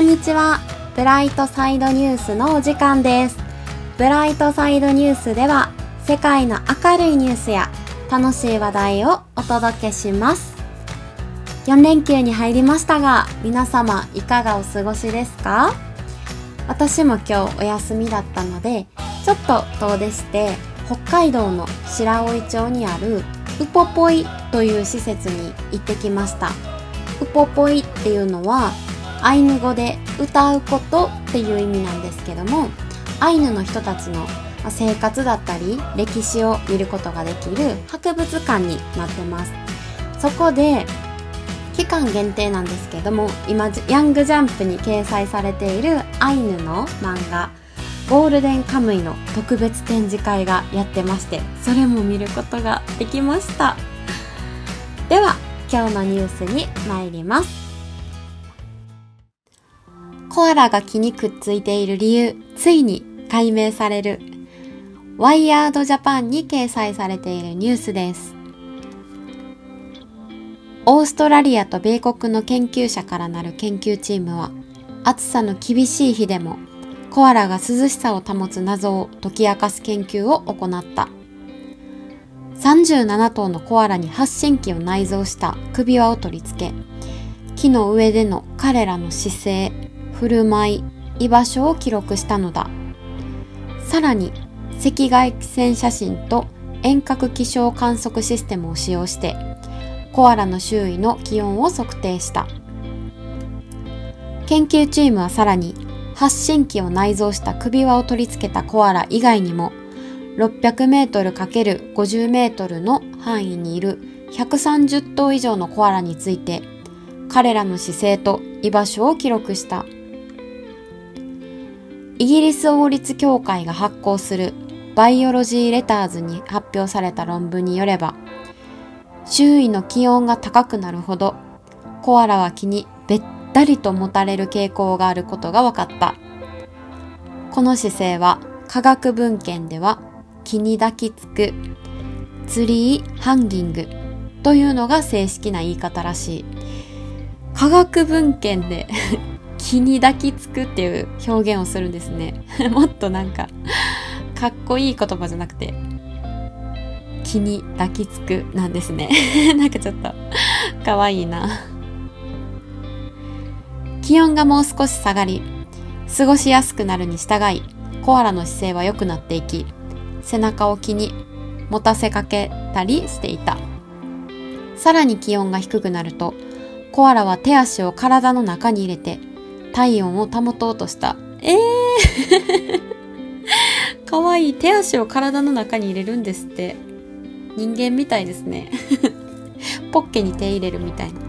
んにちは。ブライトサイドニュースのお時間です。ブライトサイドニュースでは世界の明るいニュースや楽しい話題をお届けします。4連休に入りましたが皆様いかがお過ごしですか？私も今日お休みだったのでちょっと遠出して北海道の白老町にあるウポポイという施設に行ってきました。ウポポイっていうのはアイヌ語で歌うことっていう意味なんですけどもアイヌの人たちの生活だったり歴史を見ることができる博物館になってます。そこで期間限定なんですけども今ヤングジャンプに掲載されているアイヌの漫画ゴールデンカムイの特別展示会がやってましてそれも見ることができました。では今日のニュースに参ります。コアラが木にくっついている理由ついに解明される。ワイヤードジャパンに掲載されているニュースです。オーストラリアと米国の研究者からなる研究チームは暑さの厳しい日でもコアラが涼しさを保つ謎を解き明かす研究を行った。37頭のコアラに発信機を内蔵した首輪を取り付け木の上での彼らの姿勢振る舞い居場所を記録したのだ。さらに赤外線写真と遠隔気象観測システムを使用してコアラの周囲の気温を測定した。研究チームはさらに発信機を内蔵した首輪を取り付けたコアラ以外にも 600m×50m の範囲にいる130頭以上のコアラについて彼らの姿勢と居場所を記録した。イギリス王立協会が発行するバイオロジーレターズに発表された論文によれば周囲の気温が高くなるほどコアラは気にべったりと持たれる傾向があることが分かった。この姿勢は科学文献では気に抱きつくツリーハンギングというのが正式な言い方らしい。科学文献で気に抱きつくっていう表現をするんですね。もっとなんかかっこいい言葉じゃなくて気に抱きつくなんですね。なんかちょっとかわいいな。気温がもう少し下がり過ごしやすくなるに従いコアラの姿勢は良くなっていき背中を気に持たせかけたりしていた。さらに気温が低くなるとコアラは手足を体の中に入れて体温を保とうとした。えー かわいい。手足を体の中に入れるんですって。人間みたいですね。ポッケに手入れるみたいな。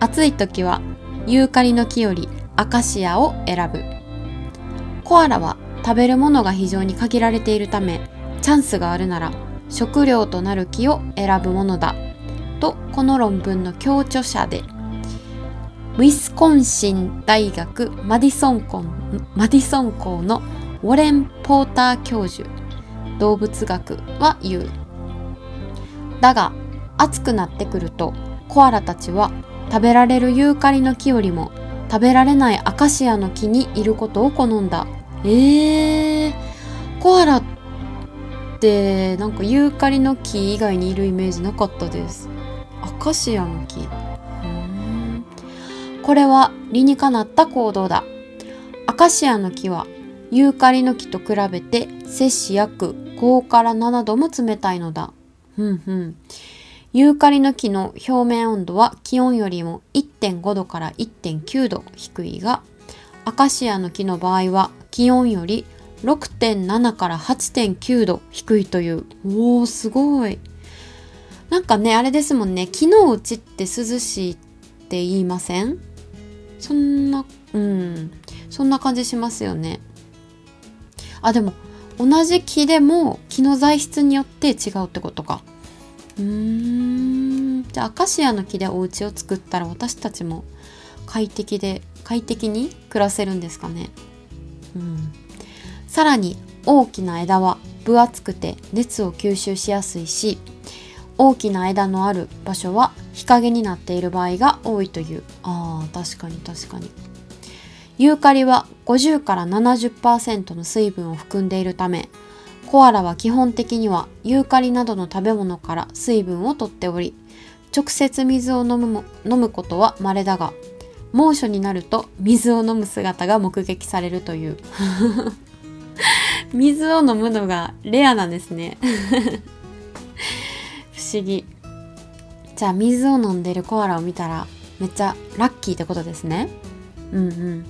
暑い時はユーカリの木よりアカシアを選ぶ。コアラは食べるものが非常に限られているため、チャンスがあるなら食料となる木を選ぶものだ。と、この論文の強著者でウィスコンシン大学マディソン校マディソン校のウォレン・ポーター教授動物学は言う。だが暑くなってくるとコアラたちは食べられるユーカリの木よりも食べられないアカシアの木にいることを好んだ。えー、コアラってなんかユーカリの木以外にいるイメージなかったです。アカシアの木。これは理にかなった行動だ。アカシアの木はユーカリの木と比べて摂氏約5から7度も冷たいのだ。ふんふん。ユーカリの木の表面温度は気温よりも1.5度から1.9度低いが、アカシアの木の場合は気温より6.7から8.9度低いという。おー、すごい。なんかね、あれですもんね。木のうちって涼しいって言いません？そんなうん。そんな感じしますよね。あでも同じ木でも木の材質によって違うってことか。うーん。じゃあアカシアの木でお家を作ったら私たちも快適で快適に暮らせるんですかね。うん。さらに大きな枝は分厚くて熱を吸収しやすいし大きな枝のある場所は日陰になっている場合が多いという。あー確かに確かに。ユーカリは50から70%の水分を含んでいるためコアラは基本的にはユーカリなどの食べ物から水分をとっており直接水を飲むも飲むことは稀だが猛暑になると水を飲む姿が目撃されるという。水を飲むのがレアなんですね。不思議。じゃあ水を飲んでるコアラを見たらめっちゃラッキーってことですね。うんうん。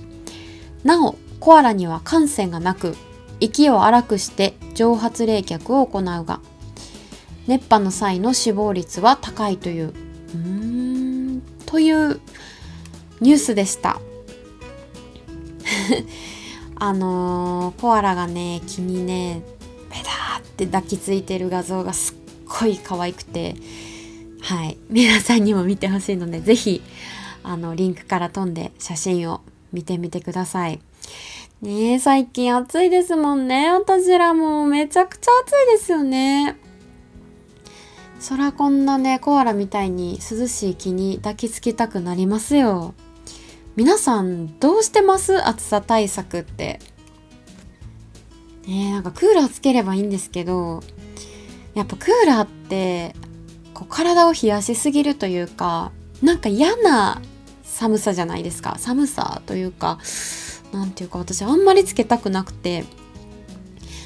なおコアラには汗腺がなく息を荒くして蒸発冷却を行うが熱波の際の死亡率は高いという。うーんというニュースでした。あのー、コアラがね気にねペターって抱きついてる画像がすっごい可愛くてはい 皆さんにも見てほしいので是非あのリンクから飛んで写真を見てみてください。ねえ、最近暑いですもんね。私らもめちゃくちゃ暑いですよね。そらこんなね、コアラみたいに涼しい木に抱きつきたくなりますよ。皆さんどうしてます？暑さ対策って。ねえ、なんかクーラーつければいいんですけど、やっぱクーラーってこう体を冷やしすぎるというか、なんか嫌な寒さじゃないですか。寒さというか、なんていうか私あんまりつけたくなくて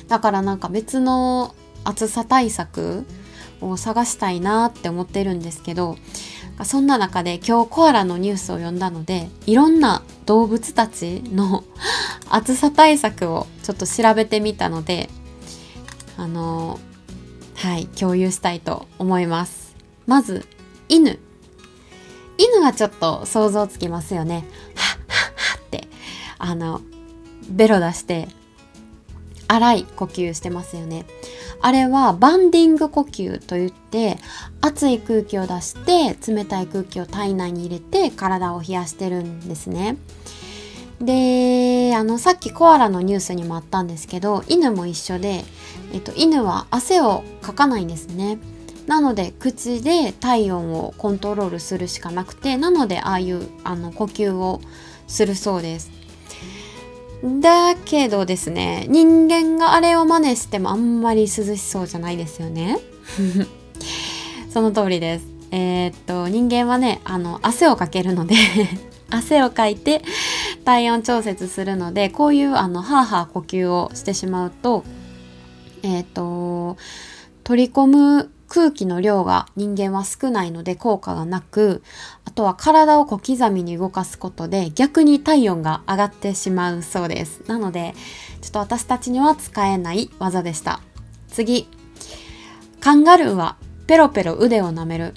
だからなんか別の暑さ対策を探したいなって思ってるんですけどそんな中で今日コアラのニュースを読んだのでいろんな動物たちの 暑さ対策をちょっと調べてみたのであのはい共有したいと思います。まず犬。犬はちょっと想像つきますよね。はははってあのベロ出して荒い呼吸してますよね。あれはバンディング呼吸といって熱い空気を出して冷たい空気を体内に入れて体を冷やしてるんですね。であのさっきコアラのニュースにもあったんですけど犬も一緒で、えっと、犬は汗をかかないんですね。なので口で体温をコントロールするしかなくてなのでああいうあの呼吸をするそうです。だけどですね人間があれを真似してもあんまり涼しそうじゃないですよね。その通りです。えー、っと人間はねあの汗をかけるので汗をかいて体温調節するのでこういうあのハーハー呼吸をしてしまうとえー、と取り込む空気の量が人間は少ないので効果がなく、あとは体を小刻みに動かすことで逆に体温が上がってしまうそうです。なので、ちょっと私たちには使えない技でした。次。カンガルーはペロペロ腕を舐める。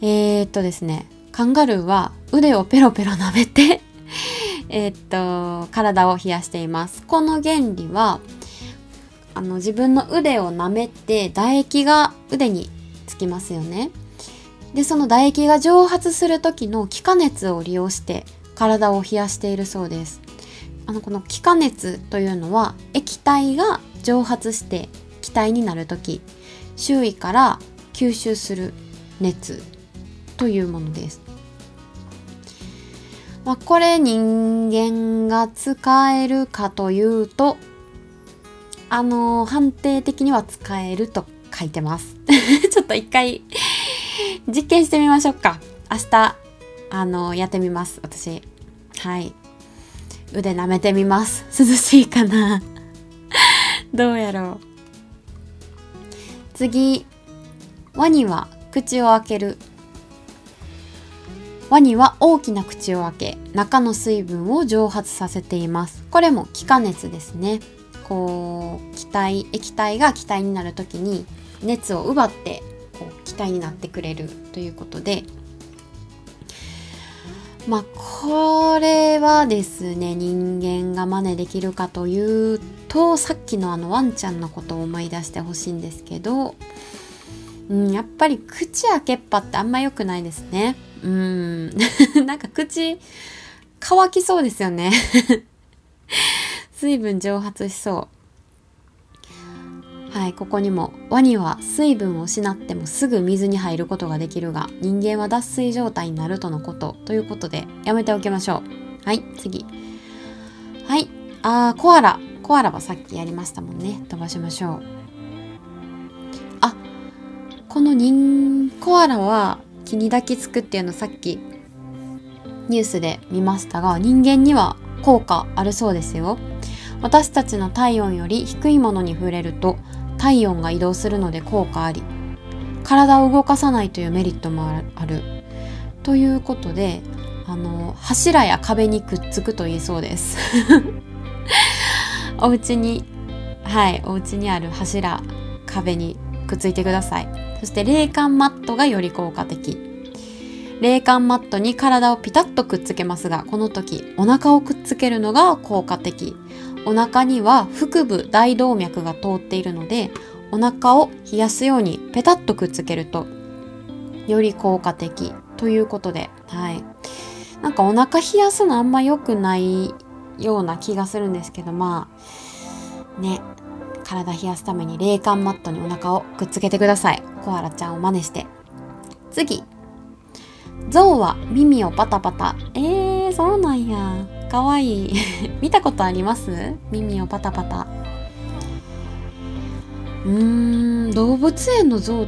えー、っとですね、カンガルーは腕をペロペロ舐めて えっと、体を冷やしています。この原理は、あの自分の腕を舐めて唾液が腕につきますよね。で、その唾液が蒸発する時の気化熱を利用して体を冷やしているそうです。あの、この気化熱というのは液体が蒸発して気体になる時、周囲から吸収する熱というものです。まあ、これ人間が使えるかというとあのー、判定的には使えると書いてます。ちょっと一回実験してみましょうか。明日、あのー、やってみます。私。はい。腕舐めてみます。涼しいかな どうやろう。次。ワニは口を開ける。ワニは大きな口を開け、中の水分を蒸発させています。これも気化熱ですね。こう気体液体が気体になる時に熱を奪ってこう気体になってくれるということでまあこれはですね人間が真似できるかというとさっきのあのワンちゃんのことを思い出してほしいんですけど、うん、やっぱり口開けっぱってあんま良くないですねうん。なんか口乾きそうですよね。水分蒸発しそう。はい、ここにも。ワニは水分を失ってもすぐ水に入ることができるが人間は脱水状態になるとのこと。ということでやめておきましょう。はい次。はいあーコアラ。コアラはさっきやりましたもんね。飛ばしましょう。あこの人コアラは気に抱きつくっていうのさっきニュースで見ましたが人間には効果あるそうですよ。私たちの体温より低いものに触れると体温が移動するので効果あり体を動かさないというメリットもある。ということであの柱や壁にくっつくといいそうです。お家にはいお家にある柱壁にくっついてください。そして冷感マットがより効果的。冷感マットに体をピタッとくっつけますがこの時お腹をくっつけるのが効果的。お腹には腹部大動脈が通っているのでお腹を冷やすようにペタッとくっつけるとより効果的。ということではい。なんかお腹冷やすのあんま良くないような気がするんですけどまあね。体冷やすために冷感マットにお腹をくっつけてください。コアラちゃんを真似して。次。象は耳をパタパタ。えー、そうなんや。かわいい。見たことあります？耳をパタパタ。うーん動物園の象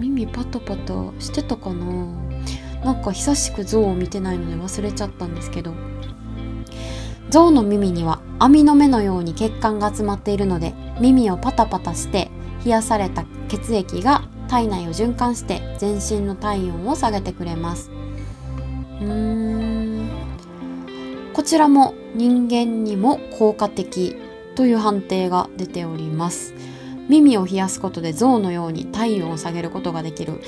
耳パタパタしてたかな？なんか久しく象を見てないので忘れちゃったんですけど。象の耳には網の目のように血管が集まっているので耳をパタパタして冷やされた血液が体内を循環して全身の体温を下げてくれます。うん。こちらも人間にも効果的という判定が出ております。耳を冷やすことで象のように体温を下げることができる。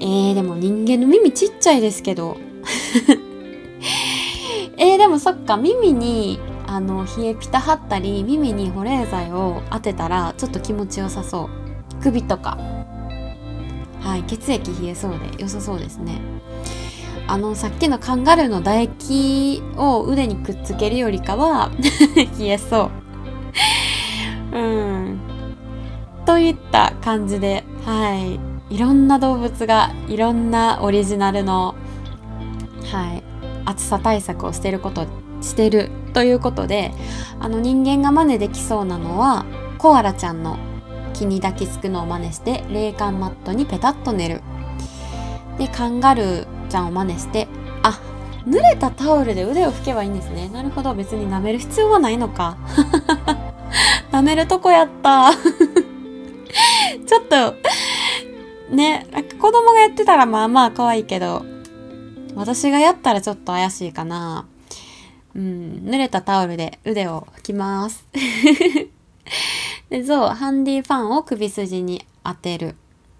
えー、でも人間の耳ちっちゃいですけど。えー、でもそっか耳にあの冷えピタ貼ったり耳に保冷剤を当てたらちょっと気持ちよさそう。首とか。はい血液冷えそうで良さそうですね。あのさっきのカンガルーの唾液を腕にくっつけるよりかは 冷えそう。うん。といった感じではい。いろんな動物がいろんなオリジナルのはい暑さ対策をしてることしてるということであの人間が真似できそうなのはコアラちゃんの気に抱きつくのを真似して冷感マットにペタッと寝る。でカンガルーちゃんを真似してあ濡れたタオルで腕を拭けばいいんですね。なるほど。別に舐める必要はないのか。舐めるとこやった。ちょっとね子供がやってたらまあまあ可愛いけど私がやったらちょっと怪しいかな。うん、濡れたタオルで腕を拭きます。で、ゾウ、ハンディファンを首筋に当てる。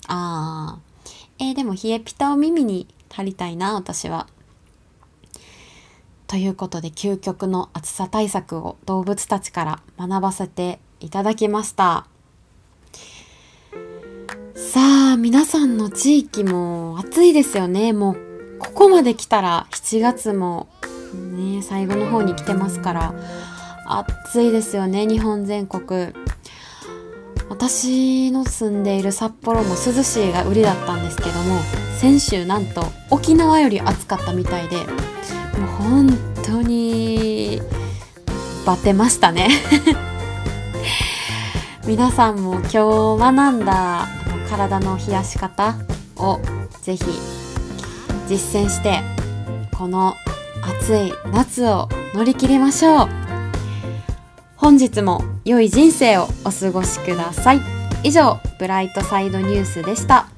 あー。えー、でも冷えピタを耳に貼りたいな、私は。ということで、究極の暑さ対策を動物たちから学ばせていただきました。さあ、皆さんの地域も暑いですよね。もうここまで来たら7月もね最後の方に来てますから暑いですよね日本全国。私の住んでいる札幌も涼しいが売りだったんですけども先週なんと沖縄より暑かったみたいでもう本当にバテましたね。皆さんも今日学んだ体の冷やし方をぜひ実践してこの暑い夏を乗り切りましょう。本日も良い人生をお過ごしください。以上ブライトサイドニュースでした。